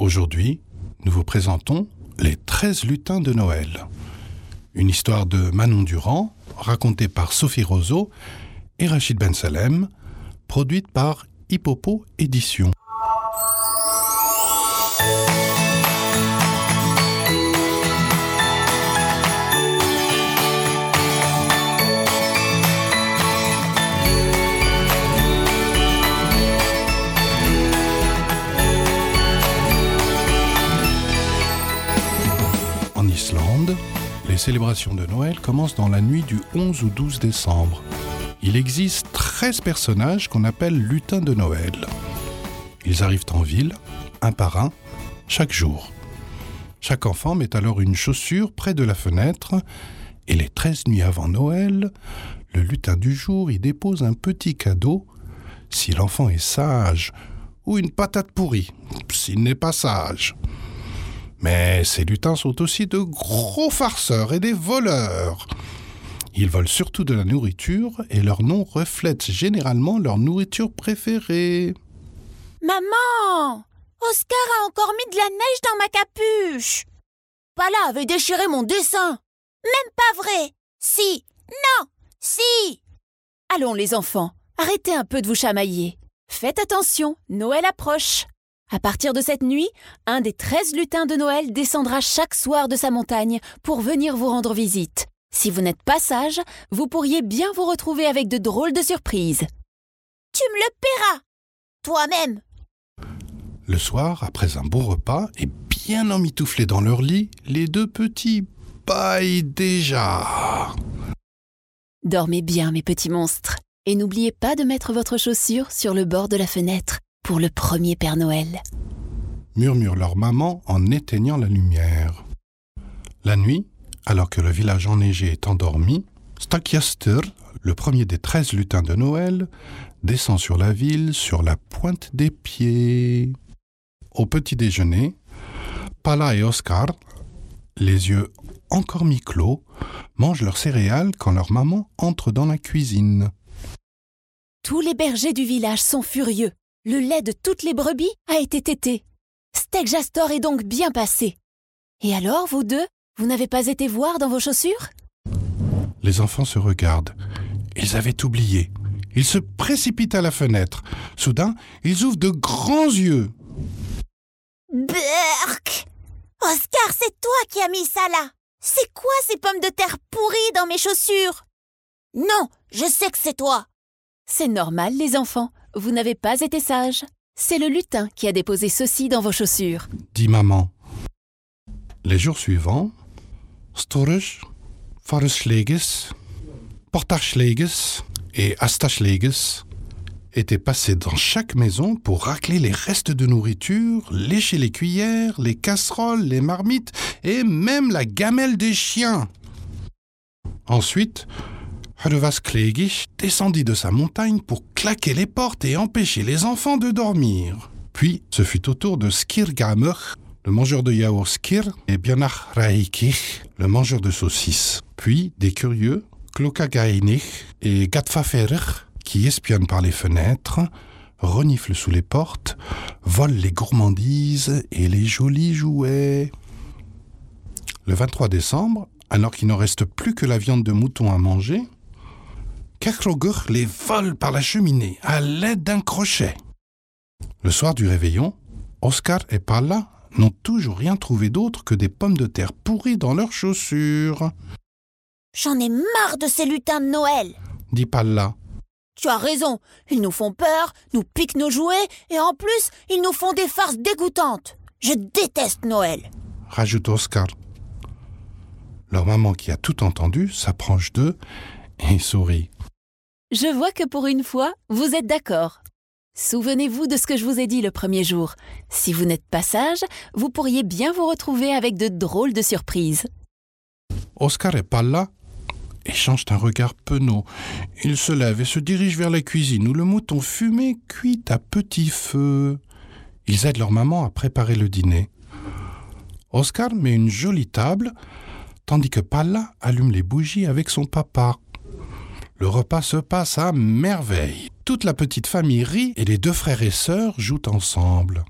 Aujourd'hui, nous vous présentons Les 13 lutins de Noël. Une histoire de Manon Durand, racontée par Sophie Roseau et Rachid Ben Salem, produite par Hippopo Éditions. Les célébrations de Noël commencent dans la nuit du 11 au 12 décembre. Il existe 13 personnages qu'on appelle lutins de Noël. Ils arrivent en ville, un par un, chaque jour. Chaque enfant met alors une chaussure près de la fenêtre et les 13 nuits avant Noël, le lutin du jour y dépose un petit cadeau si l'enfant est sage ou une patate pourrie s'il n'est pas sage. Mais ces lutins sont aussi de gros farceurs et des voleurs. Ils volent surtout de la nourriture et leur nom reflète généralement leur nourriture préférée. Maman Oscar a encore mis de la neige dans ma capuche Pala avait déchiré mon dessin Même pas vrai Si Non Si Allons les enfants, arrêtez un peu de vous chamailler. Faites attention, Noël approche. À partir de cette nuit, un des treize lutins de Noël descendra chaque soir de sa montagne pour venir vous rendre visite. Si vous n'êtes pas sage, vous pourriez bien vous retrouver avec de drôles de surprises. Tu me le paieras Toi-même Le soir, après un beau repas et bien emmitouflés dans leur lit, les deux petits baillent déjà. Dormez bien, mes petits monstres, et n'oubliez pas de mettre votre chaussure sur le bord de la fenêtre pour le premier Père Noël. murmure leur maman en éteignant la lumière. La nuit, alors que le village enneigé est endormi, Stakjaster, le premier des treize lutins de Noël, descend sur la ville sur la pointe des pieds. Au petit déjeuner, Pala et Oscar, les yeux encore mi-clos, mangent leurs céréales quand leur maman entre dans la cuisine. Tous les bergers du village sont furieux. Le lait de toutes les brebis a été tété. Steak Jastor est donc bien passé. Et alors, vous deux, vous n'avez pas été voir dans vos chaussures? Les enfants se regardent. Ils avaient oublié. Ils se précipitent à la fenêtre. Soudain, ils ouvrent de grands yeux. Berk Oscar, c'est toi qui as mis ça là C'est quoi ces pommes de terre pourries dans mes chaussures? Non, je sais que c'est toi C'est normal, les enfants. Vous n'avez pas été sages. C'est le lutin qui a déposé ceci dans vos chaussures. dit maman. Les jours suivants, Storage, Forestschläges, Portachschläges et Astachschläges étaient passés dans chaque maison pour racler les restes de nourriture, lécher les cuillères, les casseroles, les marmites et même la gamelle des chiens. Ensuite, Hrvasklegis descendit de sa montagne pour claquer les portes et empêcher les enfants de dormir. Puis, ce fut au tour de Skirgamer, le mangeur de yaourt Skir, et Björnar Raikich, le mangeur de saucisses. Puis, des curieux, Klokagainich et Gatfaferer, qui espionnent par les fenêtres, reniflent sous les portes, volent les gourmandises et les jolis jouets. Le 23 décembre, alors qu'il n'en reste plus que la viande de mouton à manger, Kerkroger les vole par la cheminée à l'aide d'un crochet. Le soir du réveillon, Oscar et Palla n'ont toujours rien trouvé d'autre que des pommes de terre pourries dans leurs chaussures, J'en ai marre de ces lutins de Noël dit Palla. Tu as raison, ils nous font peur, nous piquent nos jouets, et en plus, ils nous font des farces dégoûtantes. Je déteste Noël. rajoute Oscar. Leur maman, qui a tout entendu, s'approche d'eux et sourit. Je vois que pour une fois, vous êtes d'accord. Souvenez-vous de ce que je vous ai dit le premier jour. Si vous n'êtes pas sage, vous pourriez bien vous retrouver avec de drôles de surprises. Oscar et Palla échangent un regard penaud. Ils se lèvent et se dirigent vers la cuisine où le mouton fumé cuit à petit feu. Ils aident leur maman à préparer le dîner. Oscar met une jolie table, tandis que Palla allume les bougies avec son papa. Le repas se passe à merveille. Toute la petite famille rit et les deux frères et sœurs jouent ensemble.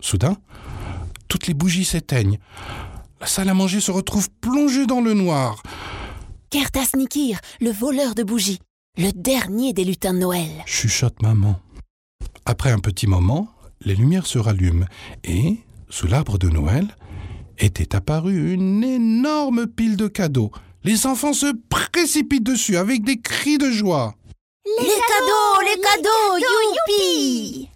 Soudain, toutes les bougies s'éteignent. La salle à manger se retrouve plongée dans le noir. Kertas Nikir, le voleur de bougies, le dernier des lutins de Noël. Chuchote maman. Après un petit moment, les lumières se rallument et, sous l'arbre de Noël, était apparue une énorme pile de cadeaux. Les enfants se précipitent dessus avec des cris de joie. Les, cadeaux, les cadeaux, youpi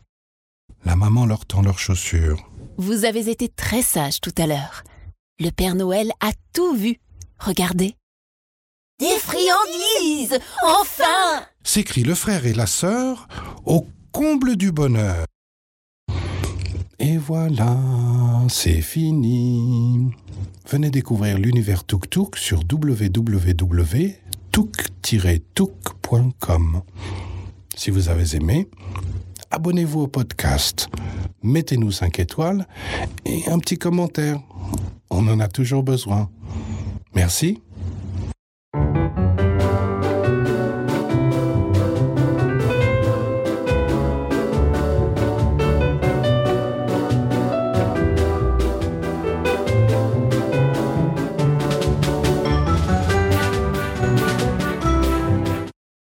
La maman leur tend leurs chaussures. Vous avez été très sage tout à l'heure. Le Père Noël a tout vu. Regardez. Des friandises Enfin s'écrient le frère et la sœur au comble du bonheur. Et voilà, c'est fini. Venez découvrir l'univers Tuk Tuk sur www.tuk-tuk.com. Si vous avez aimé, abonnez-vous au podcast, mettez-nous 5 étoiles et un petit commentaire. On en a toujours besoin. Merci